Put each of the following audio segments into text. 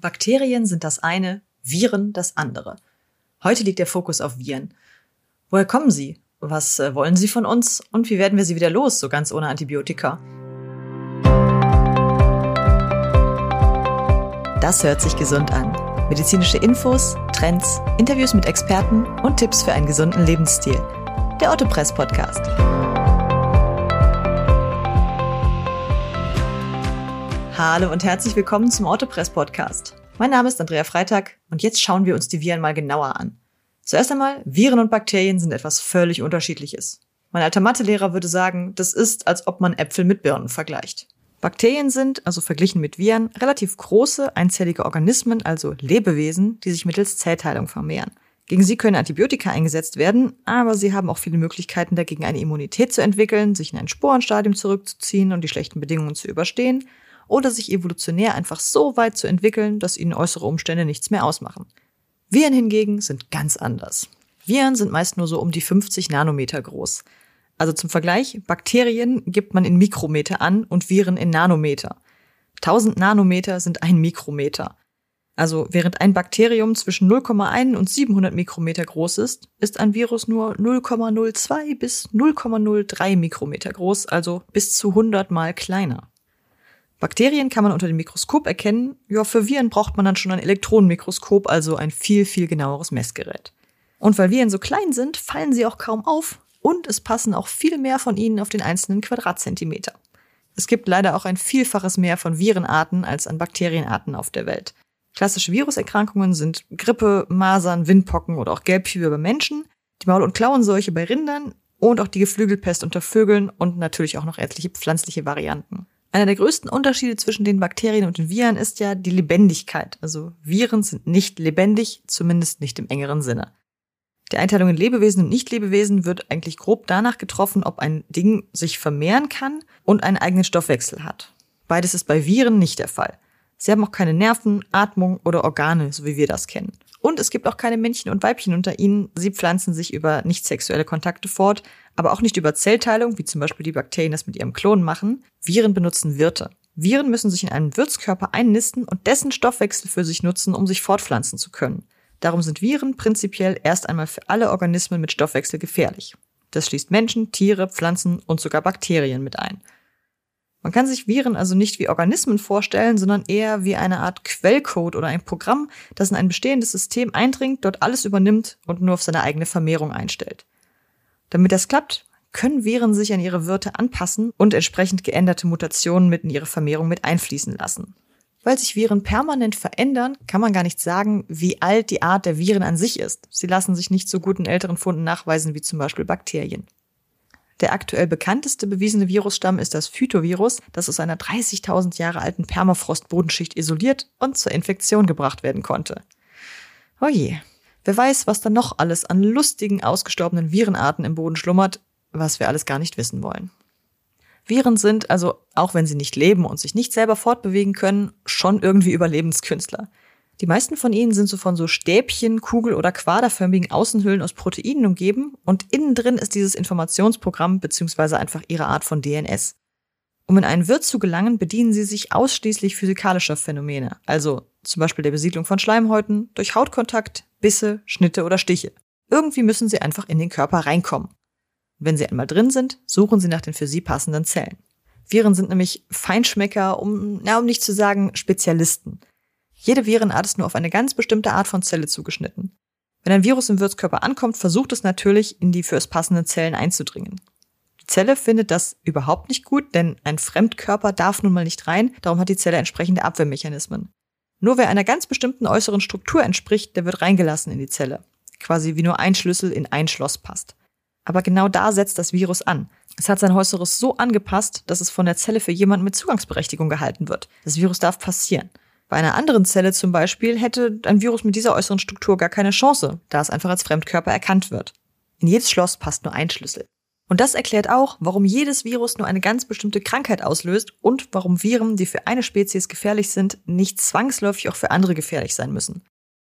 Bakterien sind das eine, Viren das andere. Heute liegt der Fokus auf Viren. Woher kommen sie? Was äh, wollen sie von uns? Und wie werden wir sie wieder los, so ganz ohne Antibiotika? Das hört sich gesund an. Medizinische Infos, Trends, Interviews mit Experten und Tipps für einen gesunden Lebensstil. Der Otto Press Podcast. Hallo und herzlich willkommen zum Autopress Podcast. Mein Name ist Andrea Freitag und jetzt schauen wir uns die Viren mal genauer an. Zuerst einmal, Viren und Bakterien sind etwas völlig unterschiedliches. Mein alter Mathelehrer würde sagen, das ist, als ob man Äpfel mit Birnen vergleicht. Bakterien sind, also verglichen mit Viren, relativ große, einzellige Organismen, also Lebewesen, die sich mittels Zellteilung vermehren. Gegen sie können Antibiotika eingesetzt werden, aber sie haben auch viele Möglichkeiten dagegen eine Immunität zu entwickeln, sich in ein Sporenstadium zurückzuziehen und die schlechten Bedingungen zu überstehen oder sich evolutionär einfach so weit zu entwickeln, dass ihnen äußere Umstände nichts mehr ausmachen. Viren hingegen sind ganz anders. Viren sind meist nur so um die 50 Nanometer groß. Also zum Vergleich, Bakterien gibt man in Mikrometer an und Viren in Nanometer. 1000 Nanometer sind ein Mikrometer. Also während ein Bakterium zwischen 0,1 und 700 Mikrometer groß ist, ist ein Virus nur 0,02 bis 0,03 Mikrometer groß, also bis zu 100 mal kleiner. Bakterien kann man unter dem Mikroskop erkennen. Ja, für Viren braucht man dann schon ein Elektronenmikroskop, also ein viel, viel genaueres Messgerät. Und weil Viren so klein sind, fallen sie auch kaum auf und es passen auch viel mehr von ihnen auf den einzelnen Quadratzentimeter. Es gibt leider auch ein Vielfaches mehr von Virenarten als an Bakterienarten auf der Welt. Klassische Viruserkrankungen sind Grippe, Masern, Windpocken oder auch Gelbfieber bei Menschen, die Maul- und Klauenseuche bei Rindern und auch die Geflügelpest unter Vögeln und natürlich auch noch etliche pflanzliche Varianten. Einer der größten Unterschiede zwischen den Bakterien und den Viren ist ja die Lebendigkeit. Also Viren sind nicht lebendig, zumindest nicht im engeren Sinne. Die Einteilung in Lebewesen und Nicht-Lebewesen wird eigentlich grob danach getroffen, ob ein Ding sich vermehren kann und einen eigenen Stoffwechsel hat. Beides ist bei Viren nicht der Fall. Sie haben auch keine Nerven, Atmung oder Organe, so wie wir das kennen. Und es gibt auch keine Männchen und Weibchen unter ihnen. Sie pflanzen sich über nicht sexuelle Kontakte fort, aber auch nicht über Zellteilung, wie zum Beispiel die Bakterien das mit ihrem Klon machen. Viren benutzen Wirte. Viren müssen sich in einen Wirtskörper einnisten und dessen Stoffwechsel für sich nutzen, um sich fortpflanzen zu können. Darum sind Viren prinzipiell erst einmal für alle Organismen mit Stoffwechsel gefährlich. Das schließt Menschen, Tiere, Pflanzen und sogar Bakterien mit ein. Man kann sich Viren also nicht wie Organismen vorstellen, sondern eher wie eine Art Quellcode oder ein Programm, das in ein bestehendes System eindringt, dort alles übernimmt und nur auf seine eigene Vermehrung einstellt. Damit das klappt, können Viren sich an ihre Wirte anpassen und entsprechend geänderte Mutationen mit in ihre Vermehrung mit einfließen lassen. Weil sich Viren permanent verändern, kann man gar nicht sagen, wie alt die Art der Viren an sich ist. Sie lassen sich nicht so gut in älteren Funden nachweisen wie zum Beispiel Bakterien. Der aktuell bekannteste bewiesene Virusstamm ist das Phytovirus, das aus einer 30.000 Jahre alten Permafrost-Bodenschicht isoliert und zur Infektion gebracht werden konnte. Oje, oh wer weiß, was da noch alles an lustigen, ausgestorbenen Virenarten im Boden schlummert, was wir alles gar nicht wissen wollen. Viren sind also, auch wenn sie nicht leben und sich nicht selber fortbewegen können, schon irgendwie Überlebenskünstler. Die meisten von ihnen sind so von so Stäbchen, Kugel- oder quaderförmigen Außenhüllen aus Proteinen umgeben und innen drin ist dieses Informationsprogramm beziehungsweise einfach ihre Art von DNS. Um in einen Wirt zu gelangen, bedienen sie sich ausschließlich physikalischer Phänomene, also zum Beispiel der Besiedlung von Schleimhäuten, durch Hautkontakt, Bisse, Schnitte oder Stiche. Irgendwie müssen sie einfach in den Körper reinkommen. wenn sie einmal drin sind, suchen sie nach den für sie passenden Zellen. Viren sind nämlich Feinschmecker, um, na, um nicht zu sagen Spezialisten. Jede Virenart ist nur auf eine ganz bestimmte Art von Zelle zugeschnitten. Wenn ein Virus im Wirtskörper ankommt, versucht es natürlich, in die für es passenden Zellen einzudringen. Die Zelle findet das überhaupt nicht gut, denn ein Fremdkörper darf nun mal nicht rein, darum hat die Zelle entsprechende Abwehrmechanismen. Nur wer einer ganz bestimmten äußeren Struktur entspricht, der wird reingelassen in die Zelle. Quasi wie nur ein Schlüssel in ein Schloss passt. Aber genau da setzt das Virus an. Es hat sein Äußeres so angepasst, dass es von der Zelle für jemanden mit Zugangsberechtigung gehalten wird. Das Virus darf passieren. Bei einer anderen Zelle zum Beispiel hätte ein Virus mit dieser äußeren Struktur gar keine Chance, da es einfach als Fremdkörper erkannt wird. In jedes Schloss passt nur ein Schlüssel. Und das erklärt auch, warum jedes Virus nur eine ganz bestimmte Krankheit auslöst und warum Viren, die für eine Spezies gefährlich sind, nicht zwangsläufig auch für andere gefährlich sein müssen.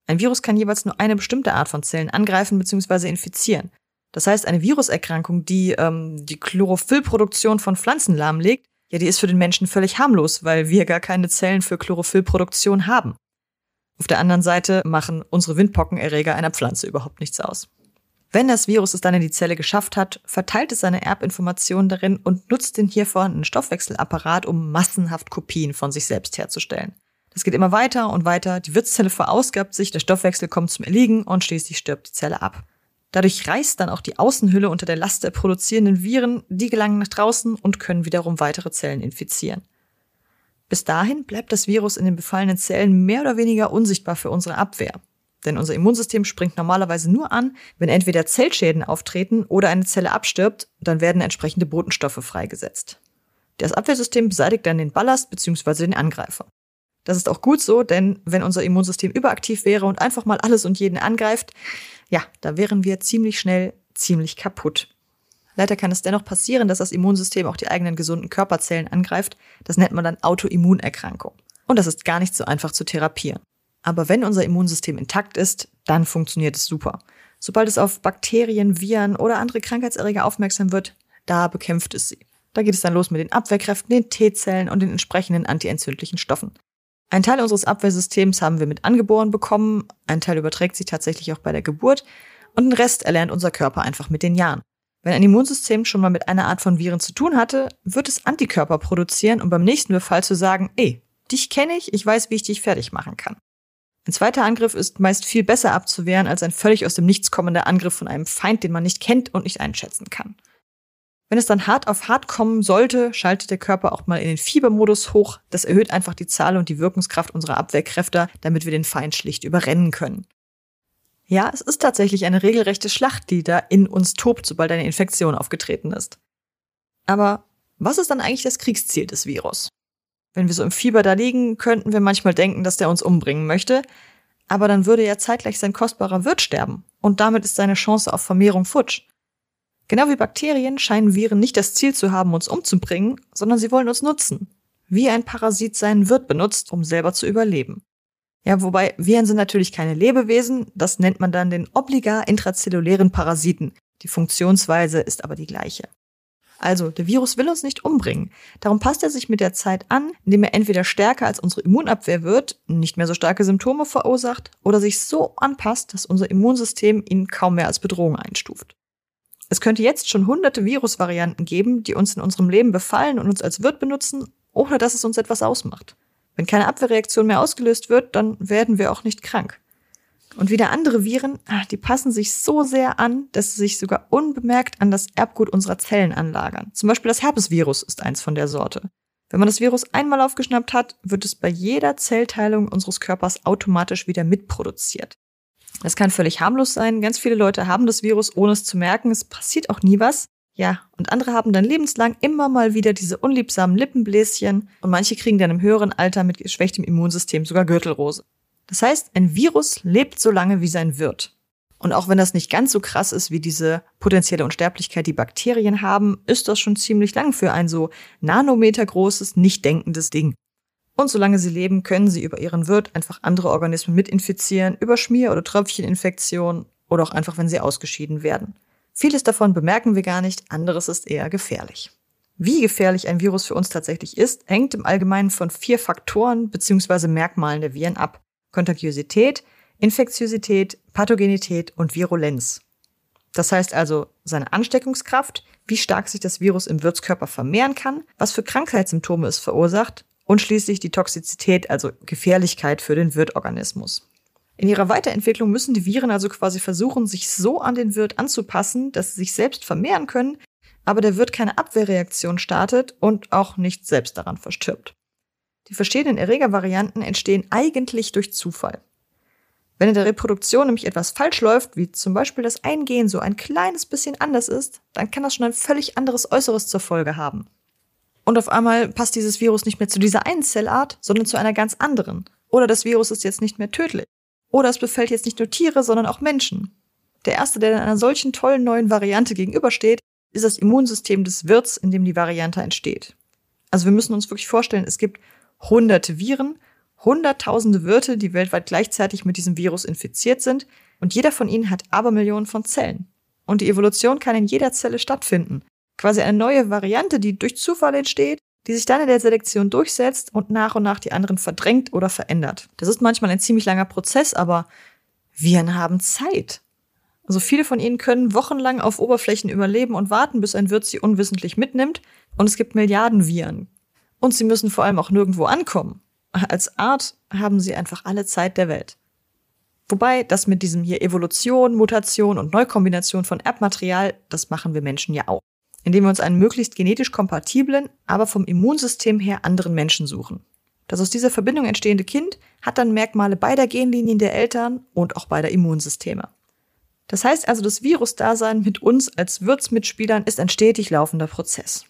Ein Virus kann jeweils nur eine bestimmte Art von Zellen angreifen bzw. infizieren. Das heißt, eine Viruserkrankung, die ähm, die Chlorophyllproduktion von Pflanzen lahmlegt, ja, die ist für den Menschen völlig harmlos, weil wir gar keine Zellen für Chlorophyllproduktion haben. Auf der anderen Seite machen unsere Windpockenerreger einer Pflanze überhaupt nichts aus. Wenn das Virus es dann in die Zelle geschafft hat, verteilt es seine Erbinformationen darin und nutzt den hier vorhandenen Stoffwechselapparat, um massenhaft Kopien von sich selbst herzustellen. Das geht immer weiter und weiter, die Wirtszelle verausgabt sich, der Stoffwechsel kommt zum Erliegen und schließlich stirbt die Zelle ab. Dadurch reißt dann auch die Außenhülle unter der Last der produzierenden Viren, die gelangen nach draußen und können wiederum weitere Zellen infizieren. Bis dahin bleibt das Virus in den befallenen Zellen mehr oder weniger unsichtbar für unsere Abwehr. Denn unser Immunsystem springt normalerweise nur an, wenn entweder Zellschäden auftreten oder eine Zelle abstirbt, dann werden entsprechende Botenstoffe freigesetzt. Das Abwehrsystem beseitigt dann den Ballast bzw. den Angreifer. Das ist auch gut so, denn wenn unser Immunsystem überaktiv wäre und einfach mal alles und jeden angreift, ja, da wären wir ziemlich schnell ziemlich kaputt. Leider kann es dennoch passieren, dass das Immunsystem auch die eigenen gesunden Körperzellen angreift. Das nennt man dann Autoimmunerkrankung. Und das ist gar nicht so einfach zu therapieren. Aber wenn unser Immunsystem intakt ist, dann funktioniert es super. Sobald es auf Bakterien, Viren oder andere Krankheitserreger aufmerksam wird, da bekämpft es sie. Da geht es dann los mit den Abwehrkräften, den T-Zellen und den entsprechenden antientzündlichen Stoffen. Ein Teil unseres Abwehrsystems haben wir mit angeboren bekommen, ein Teil überträgt sich tatsächlich auch bei der Geburt und den Rest erlernt unser Körper einfach mit den Jahren. Wenn ein Immunsystem schon mal mit einer Art von Viren zu tun hatte, wird es Antikörper produzieren, um beim nächsten Befall zu sagen, ey, dich kenne ich, ich weiß, wie ich dich fertig machen kann. Ein zweiter Angriff ist meist viel besser abzuwehren als ein völlig aus dem Nichts kommender Angriff von einem Feind, den man nicht kennt und nicht einschätzen kann. Wenn es dann hart auf hart kommen sollte, schaltet der Körper auch mal in den Fiebermodus hoch. Das erhöht einfach die Zahl und die Wirkungskraft unserer Abwehrkräfte, damit wir den Feind schlicht überrennen können. Ja, es ist tatsächlich eine regelrechte Schlacht, die da in uns tobt, sobald eine Infektion aufgetreten ist. Aber was ist dann eigentlich das Kriegsziel des Virus? Wenn wir so im Fieber da liegen, könnten wir manchmal denken, dass der uns umbringen möchte, aber dann würde ja zeitgleich sein kostbarer Wirt sterben und damit ist seine Chance auf Vermehrung futsch. Genau wie Bakterien scheinen Viren nicht das Ziel zu haben, uns umzubringen, sondern sie wollen uns nutzen. Wie ein Parasit seinen Wirt benutzt, um selber zu überleben. Ja, wobei Viren sind natürlich keine Lebewesen, das nennt man dann den obligar intrazellulären Parasiten. Die Funktionsweise ist aber die gleiche. Also, der Virus will uns nicht umbringen. Darum passt er sich mit der Zeit an, indem er entweder stärker als unsere Immunabwehr wird, nicht mehr so starke Symptome verursacht, oder sich so anpasst, dass unser Immunsystem ihn kaum mehr als Bedrohung einstuft. Es könnte jetzt schon hunderte Virusvarianten geben, die uns in unserem Leben befallen und uns als Wirt benutzen, ohne dass es uns etwas ausmacht. Wenn keine Abwehrreaktion mehr ausgelöst wird, dann werden wir auch nicht krank. Und wieder andere Viren, ah, die passen sich so sehr an, dass sie sich sogar unbemerkt an das Erbgut unserer Zellen anlagern. Zum Beispiel das Herpesvirus ist eins von der Sorte. Wenn man das Virus einmal aufgeschnappt hat, wird es bei jeder Zellteilung unseres Körpers automatisch wieder mitproduziert. Das kann völlig harmlos sein. Ganz viele Leute haben das Virus, ohne es zu merken. Es passiert auch nie was. Ja, und andere haben dann lebenslang immer mal wieder diese unliebsamen Lippenbläschen und manche kriegen dann im höheren Alter mit geschwächtem Immunsystem sogar Gürtelrose. Das heißt, ein Virus lebt so lange wie sein Wirt. Und auch wenn das nicht ganz so krass ist wie diese potenzielle Unsterblichkeit, die Bakterien haben, ist das schon ziemlich lang für ein so nanometergroßes, nicht denkendes Ding. Und solange sie leben, können sie über ihren Wirt einfach andere Organismen mitinfizieren, über Schmier- oder Tröpfcheninfektionen oder auch einfach, wenn sie ausgeschieden werden. Vieles davon bemerken wir gar nicht, anderes ist eher gefährlich. Wie gefährlich ein Virus für uns tatsächlich ist, hängt im Allgemeinen von vier Faktoren bzw. Merkmalen der Viren ab. Kontagiosität, Infektiosität, Pathogenität und Virulenz. Das heißt also seine Ansteckungskraft, wie stark sich das Virus im Wirtskörper vermehren kann, was für Krankheitssymptome es verursacht und schließlich die Toxizität, also Gefährlichkeit für den Wirtorganismus. In ihrer Weiterentwicklung müssen die Viren also quasi versuchen, sich so an den Wirt anzupassen, dass sie sich selbst vermehren können, aber der Wirt keine Abwehrreaktion startet und auch nicht selbst daran verstirbt. Die verschiedenen Erregervarianten entstehen eigentlich durch Zufall. Wenn in der Reproduktion nämlich etwas falsch läuft, wie zum Beispiel das Eingehen so ein kleines bisschen anders ist, dann kann das schon ein völlig anderes Äußeres zur Folge haben. Und auf einmal passt dieses Virus nicht mehr zu dieser einen Zellart, sondern zu einer ganz anderen. Oder das Virus ist jetzt nicht mehr tödlich. Oder es befällt jetzt nicht nur Tiere, sondern auch Menschen. Der erste, der einer solchen tollen neuen Variante gegenübersteht, ist das Immunsystem des Wirts, in dem die Variante entsteht. Also wir müssen uns wirklich vorstellen, es gibt hunderte Viren, hunderttausende Wirte, die weltweit gleichzeitig mit diesem Virus infiziert sind, und jeder von ihnen hat Abermillionen von Zellen. Und die Evolution kann in jeder Zelle stattfinden quasi eine neue Variante, die durch Zufall entsteht, die sich dann in der Selektion durchsetzt und nach und nach die anderen verdrängt oder verändert. Das ist manchmal ein ziemlich langer Prozess, aber Viren haben Zeit. Also viele von ihnen können wochenlang auf Oberflächen überleben und warten, bis ein Wirt sie unwissentlich mitnimmt. Und es gibt Milliarden Viren. Und sie müssen vor allem auch nirgendwo ankommen. Als Art haben sie einfach alle Zeit der Welt. Wobei das mit diesem hier Evolution, Mutation und Neukombination von Erbmaterial, das machen wir Menschen ja auch. Indem wir uns einen möglichst genetisch kompatiblen, aber vom Immunsystem her anderen Menschen suchen. Das aus dieser Verbindung entstehende Kind hat dann Merkmale beider Genlinien der Eltern und auch beider Immunsysteme. Das heißt also, das Virusdasein mit uns als Wirtsmitspielern ist ein stetig laufender Prozess.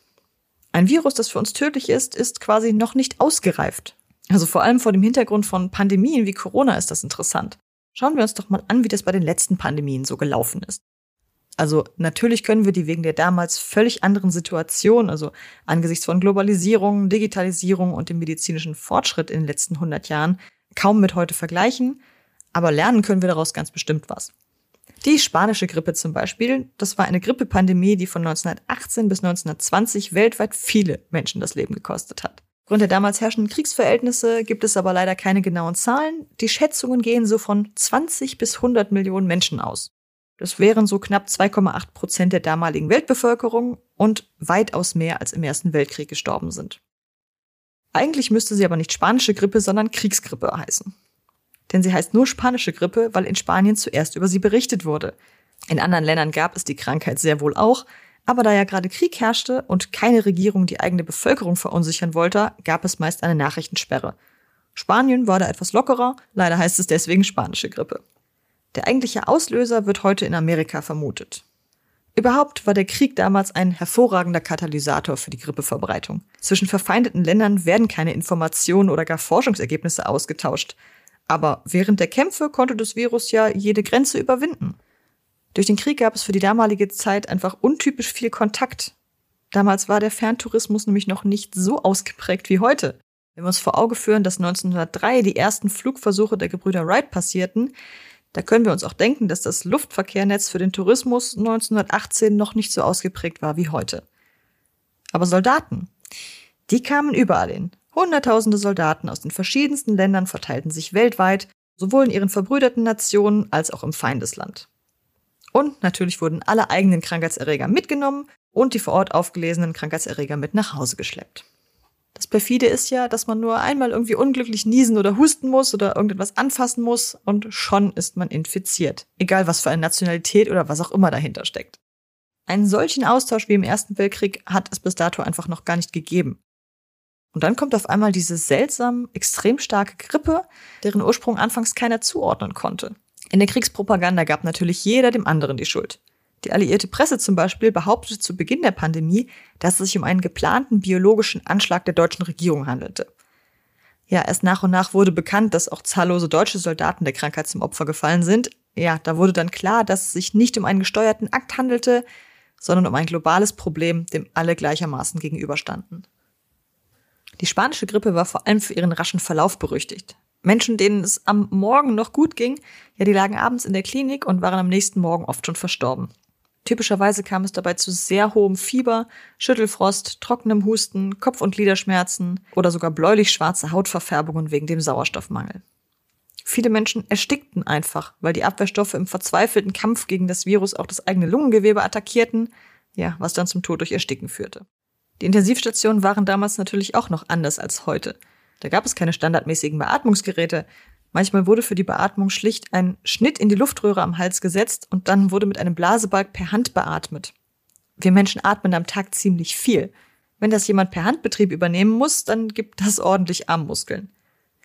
Ein Virus, das für uns tödlich ist, ist quasi noch nicht ausgereift. Also vor allem vor dem Hintergrund von Pandemien wie Corona ist das interessant. Schauen wir uns doch mal an, wie das bei den letzten Pandemien so gelaufen ist. Also natürlich können wir die wegen der damals völlig anderen Situation, also angesichts von Globalisierung, Digitalisierung und dem medizinischen Fortschritt in den letzten 100 Jahren, kaum mit heute vergleichen, aber lernen können wir daraus ganz bestimmt was. Die spanische Grippe zum Beispiel, das war eine Grippepandemie, die von 1918 bis 1920 weltweit viele Menschen das Leben gekostet hat. Aufgrund der damals herrschenden Kriegsverhältnisse gibt es aber leider keine genauen Zahlen. Die Schätzungen gehen so von 20 bis 100 Millionen Menschen aus. Das wären so knapp 2,8 Prozent der damaligen Weltbevölkerung und weitaus mehr als im Ersten Weltkrieg gestorben sind. Eigentlich müsste sie aber nicht spanische Grippe, sondern Kriegsgrippe heißen. Denn sie heißt nur spanische Grippe, weil in Spanien zuerst über sie berichtet wurde. In anderen Ländern gab es die Krankheit sehr wohl auch, aber da ja gerade Krieg herrschte und keine Regierung die eigene Bevölkerung verunsichern wollte, gab es meist eine Nachrichtensperre. Spanien war da etwas lockerer, leider heißt es deswegen spanische Grippe. Der eigentliche Auslöser wird heute in Amerika vermutet. Überhaupt war der Krieg damals ein hervorragender Katalysator für die Grippeverbreitung. Zwischen verfeindeten Ländern werden keine Informationen oder gar Forschungsergebnisse ausgetauscht. Aber während der Kämpfe konnte das Virus ja jede Grenze überwinden. Durch den Krieg gab es für die damalige Zeit einfach untypisch viel Kontakt. Damals war der Ferntourismus nämlich noch nicht so ausgeprägt wie heute. Wenn wir uns vor Auge führen, dass 1903 die ersten Flugversuche der Gebrüder Wright passierten, da können wir uns auch denken, dass das Luftverkehrnetz für den Tourismus 1918 noch nicht so ausgeprägt war wie heute. Aber Soldaten, die kamen überall hin. Hunderttausende Soldaten aus den verschiedensten Ländern verteilten sich weltweit, sowohl in ihren verbrüderten Nationen als auch im Feindesland. Und natürlich wurden alle eigenen Krankheitserreger mitgenommen und die vor Ort aufgelesenen Krankheitserreger mit nach Hause geschleppt. Das perfide ist ja, dass man nur einmal irgendwie unglücklich niesen oder husten muss oder irgendetwas anfassen muss und schon ist man infiziert. Egal was für eine Nationalität oder was auch immer dahinter steckt. Einen solchen Austausch wie im Ersten Weltkrieg hat es bis dato einfach noch gar nicht gegeben. Und dann kommt auf einmal diese seltsam, extrem starke Grippe, deren Ursprung anfangs keiner zuordnen konnte. In der Kriegspropaganda gab natürlich jeder dem anderen die Schuld. Die alliierte Presse zum Beispiel behauptete zu Beginn der Pandemie, dass es sich um einen geplanten biologischen Anschlag der deutschen Regierung handelte. Ja, erst nach und nach wurde bekannt, dass auch zahllose deutsche Soldaten der Krankheit zum Opfer gefallen sind. Ja, da wurde dann klar, dass es sich nicht um einen gesteuerten Akt handelte, sondern um ein globales Problem, dem alle gleichermaßen gegenüberstanden. Die spanische Grippe war vor allem für ihren raschen Verlauf berüchtigt. Menschen, denen es am Morgen noch gut ging, ja, die lagen abends in der Klinik und waren am nächsten Morgen oft schon verstorben. Typischerweise kam es dabei zu sehr hohem Fieber, Schüttelfrost, trockenem Husten, Kopf- und Gliederschmerzen oder sogar bläulich-schwarze Hautverfärbungen wegen dem Sauerstoffmangel. Viele Menschen erstickten einfach, weil die Abwehrstoffe im verzweifelten Kampf gegen das Virus auch das eigene Lungengewebe attackierten, ja, was dann zum Tod durch Ersticken führte. Die Intensivstationen waren damals natürlich auch noch anders als heute. Da gab es keine standardmäßigen Beatmungsgeräte. Manchmal wurde für die Beatmung schlicht ein Schnitt in die Luftröhre am Hals gesetzt und dann wurde mit einem Blasebalg per Hand beatmet. Wir Menschen atmen am Tag ziemlich viel. Wenn das jemand per Handbetrieb übernehmen muss, dann gibt das ordentlich Armmuskeln.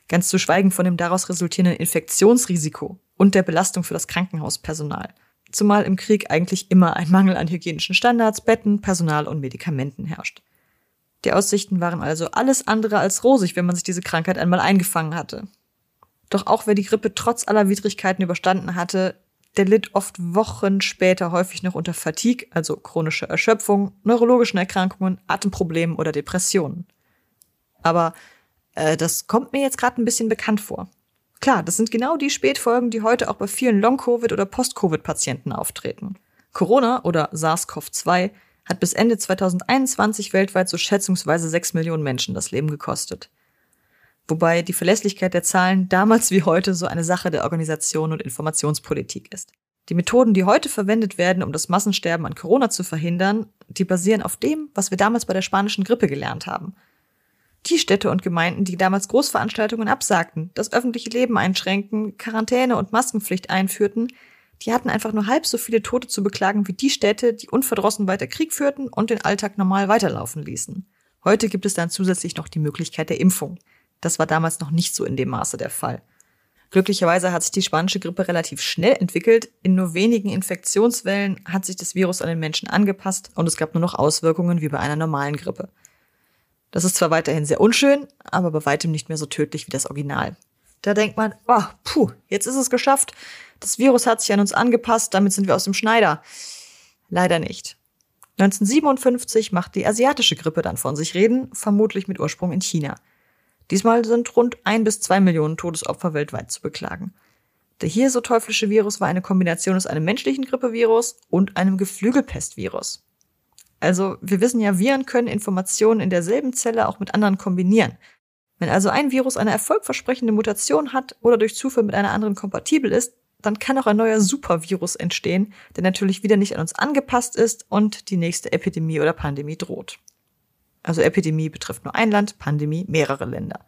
Ganz zu schweigen von dem daraus resultierenden Infektionsrisiko und der Belastung für das Krankenhauspersonal. Zumal im Krieg eigentlich immer ein Mangel an hygienischen Standards, Betten, Personal und Medikamenten herrscht. Die Aussichten waren also alles andere als rosig, wenn man sich diese Krankheit einmal eingefangen hatte. Doch auch wer die Grippe trotz aller Widrigkeiten überstanden hatte, der litt oft Wochen später häufig noch unter Fatigue, also chronische Erschöpfung, neurologischen Erkrankungen, Atemproblemen oder Depressionen. Aber äh, das kommt mir jetzt gerade ein bisschen bekannt vor. Klar, das sind genau die Spätfolgen, die heute auch bei vielen Long-Covid- oder Post-Covid-Patienten auftreten. Corona oder SARS-CoV-2 hat bis Ende 2021 weltweit so schätzungsweise 6 Millionen Menschen das Leben gekostet. Wobei die Verlässlichkeit der Zahlen damals wie heute so eine Sache der Organisation und Informationspolitik ist. Die Methoden, die heute verwendet werden, um das Massensterben an Corona zu verhindern, die basieren auf dem, was wir damals bei der spanischen Grippe gelernt haben. Die Städte und Gemeinden, die damals Großveranstaltungen absagten, das öffentliche Leben einschränkten, Quarantäne und Maskenpflicht einführten, die hatten einfach nur halb so viele Tote zu beklagen wie die Städte, die unverdrossen weiter Krieg führten und den Alltag normal weiterlaufen ließen. Heute gibt es dann zusätzlich noch die Möglichkeit der Impfung. Das war damals noch nicht so in dem Maße der Fall. Glücklicherweise hat sich die spanische Grippe relativ schnell entwickelt. In nur wenigen Infektionswellen hat sich das Virus an den Menschen angepasst und es gab nur noch Auswirkungen wie bei einer normalen Grippe. Das ist zwar weiterhin sehr unschön, aber bei weitem nicht mehr so tödlich wie das Original. Da denkt man, oh, puh, jetzt ist es geschafft. Das Virus hat sich an uns angepasst, damit sind wir aus dem Schneider. Leider nicht. 1957 macht die asiatische Grippe dann von sich reden, vermutlich mit Ursprung in China. Diesmal sind rund ein bis zwei Millionen Todesopfer weltweit zu beklagen. Der hier so teuflische Virus war eine Kombination aus einem menschlichen Grippevirus und einem Geflügelpestvirus. Also wir wissen ja, Viren können Informationen in derselben Zelle auch mit anderen kombinieren. Wenn also ein Virus eine erfolgversprechende Mutation hat oder durch Zufall mit einer anderen kompatibel ist, dann kann auch ein neuer Supervirus entstehen, der natürlich wieder nicht an uns angepasst ist und die nächste Epidemie oder Pandemie droht. Also Epidemie betrifft nur ein Land, Pandemie mehrere Länder.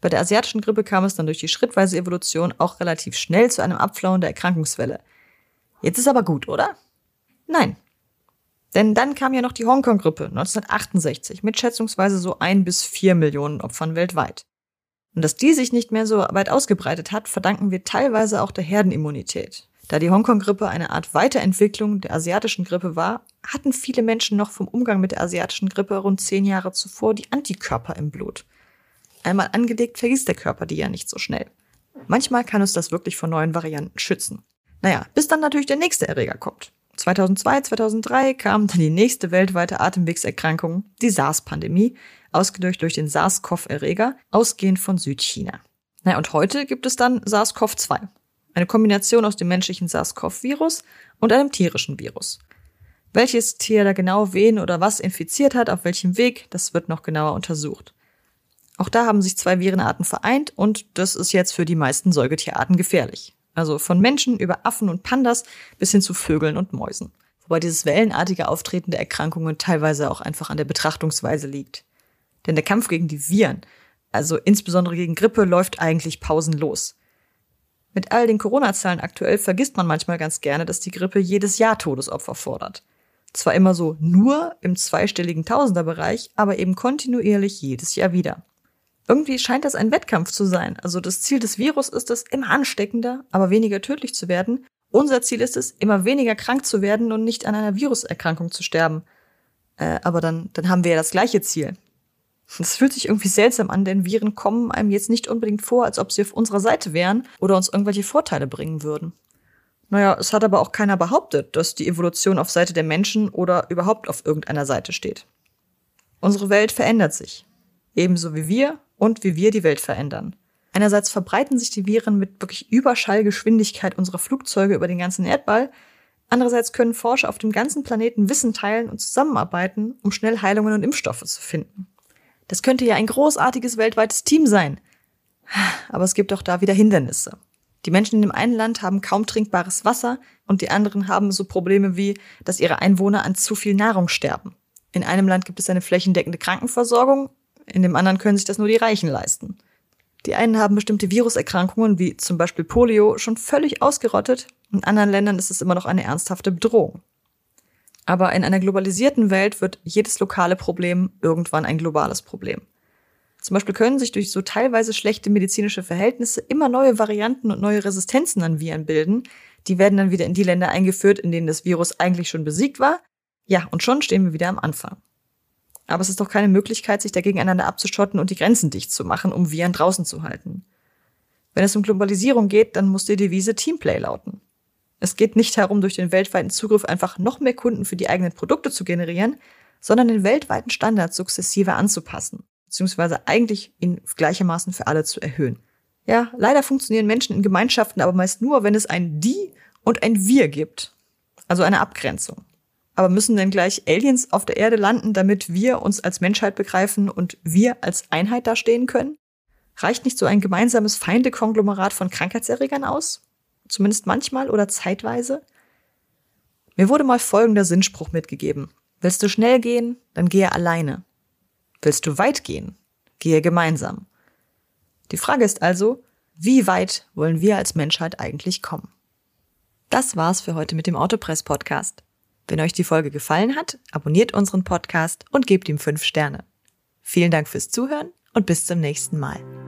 Bei der asiatischen Grippe kam es dann durch die schrittweise Evolution auch relativ schnell zu einem Abflauen der Erkrankungswelle. Jetzt ist aber gut, oder? Nein. Denn dann kam ja noch die Hongkong-Grippe 1968 mit schätzungsweise so ein bis vier Millionen Opfern weltweit. Und dass die sich nicht mehr so weit ausgebreitet hat, verdanken wir teilweise auch der Herdenimmunität. Da die Hongkong-Grippe eine Art Weiterentwicklung der asiatischen Grippe war, hatten viele Menschen noch vom Umgang mit der asiatischen Grippe rund zehn Jahre zuvor die Antikörper im Blut. Einmal angelegt vergisst der Körper die ja nicht so schnell. Manchmal kann uns das wirklich vor neuen Varianten schützen. Naja, bis dann natürlich der nächste Erreger kommt. 2002, 2003 kam dann die nächste weltweite Atemwegserkrankung, die SARS-Pandemie, ausgelöst durch den SARS-CoV-Erreger, ausgehend von Südchina. Naja, und heute gibt es dann SARS-CoV-2, eine Kombination aus dem menschlichen SARS-CoV-Virus und einem tierischen Virus. Welches Tier da genau wen oder was infiziert hat, auf welchem Weg, das wird noch genauer untersucht. Auch da haben sich zwei Virenarten vereint und das ist jetzt für die meisten Säugetierarten gefährlich. Also von Menschen über Affen und Pandas bis hin zu Vögeln und Mäusen. Wobei dieses wellenartige Auftreten der Erkrankungen teilweise auch einfach an der Betrachtungsweise liegt. Denn der Kampf gegen die Viren, also insbesondere gegen Grippe, läuft eigentlich pausenlos. Mit all den Corona-Zahlen aktuell vergisst man manchmal ganz gerne, dass die Grippe jedes Jahr Todesopfer fordert. Zwar immer so nur im zweistelligen Tausenderbereich, aber eben kontinuierlich jedes Jahr wieder. Irgendwie scheint das ein Wettkampf zu sein. Also das Ziel des Virus ist es, immer ansteckender, aber weniger tödlich zu werden. Unser Ziel ist es, immer weniger krank zu werden und nicht an einer Viruserkrankung zu sterben. Äh, aber dann, dann haben wir ja das gleiche Ziel. Das fühlt sich irgendwie seltsam an, denn Viren kommen einem jetzt nicht unbedingt vor, als ob sie auf unserer Seite wären oder uns irgendwelche Vorteile bringen würden. Naja, es hat aber auch keiner behauptet, dass die Evolution auf Seite der Menschen oder überhaupt auf irgendeiner Seite steht. Unsere Welt verändert sich. Ebenso wie wir und wie wir die Welt verändern. Einerseits verbreiten sich die Viren mit wirklich Überschallgeschwindigkeit unserer Flugzeuge über den ganzen Erdball. Andererseits können Forscher auf dem ganzen Planeten Wissen teilen und zusammenarbeiten, um schnell Heilungen und Impfstoffe zu finden. Das könnte ja ein großartiges weltweites Team sein. Aber es gibt auch da wieder Hindernisse. Die Menschen in dem einen Land haben kaum trinkbares Wasser und die anderen haben so Probleme wie, dass ihre Einwohner an zu viel Nahrung sterben. In einem Land gibt es eine flächendeckende Krankenversorgung, in dem anderen können sich das nur die Reichen leisten. Die einen haben bestimmte Viruserkrankungen, wie zum Beispiel Polio, schon völlig ausgerottet, in anderen Ländern ist es immer noch eine ernsthafte Bedrohung. Aber in einer globalisierten Welt wird jedes lokale Problem irgendwann ein globales Problem. Zum Beispiel können sich durch so teilweise schlechte medizinische Verhältnisse immer neue Varianten und neue Resistenzen an Viren bilden. Die werden dann wieder in die Länder eingeführt, in denen das Virus eigentlich schon besiegt war. Ja, und schon stehen wir wieder am Anfang. Aber es ist doch keine Möglichkeit, sich dagegen einander abzuschotten und die Grenzen dicht zu machen, um Viren draußen zu halten. Wenn es um Globalisierung geht, dann muss die Devise Teamplay lauten. Es geht nicht darum, durch den weltweiten Zugriff einfach noch mehr Kunden für die eigenen Produkte zu generieren, sondern den weltweiten Standard sukzessive anzupassen, beziehungsweise eigentlich ihn gleichermaßen für alle zu erhöhen. Ja, leider funktionieren Menschen in Gemeinschaften aber meist nur, wenn es ein Die und ein Wir gibt, also eine Abgrenzung. Aber müssen denn gleich Aliens auf der Erde landen, damit wir uns als Menschheit begreifen und wir als Einheit dastehen können? Reicht nicht so ein gemeinsames Feindekonglomerat von Krankheitserregern aus? Zumindest manchmal oder zeitweise? Mir wurde mal folgender Sinnspruch mitgegeben. Willst du schnell gehen, dann gehe alleine. Willst du weit gehen, gehe gemeinsam. Die Frage ist also, wie weit wollen wir als Menschheit eigentlich kommen? Das war's für heute mit dem Autopress Podcast. Wenn euch die Folge gefallen hat, abonniert unseren Podcast und gebt ihm fünf Sterne. Vielen Dank fürs Zuhören und bis zum nächsten Mal.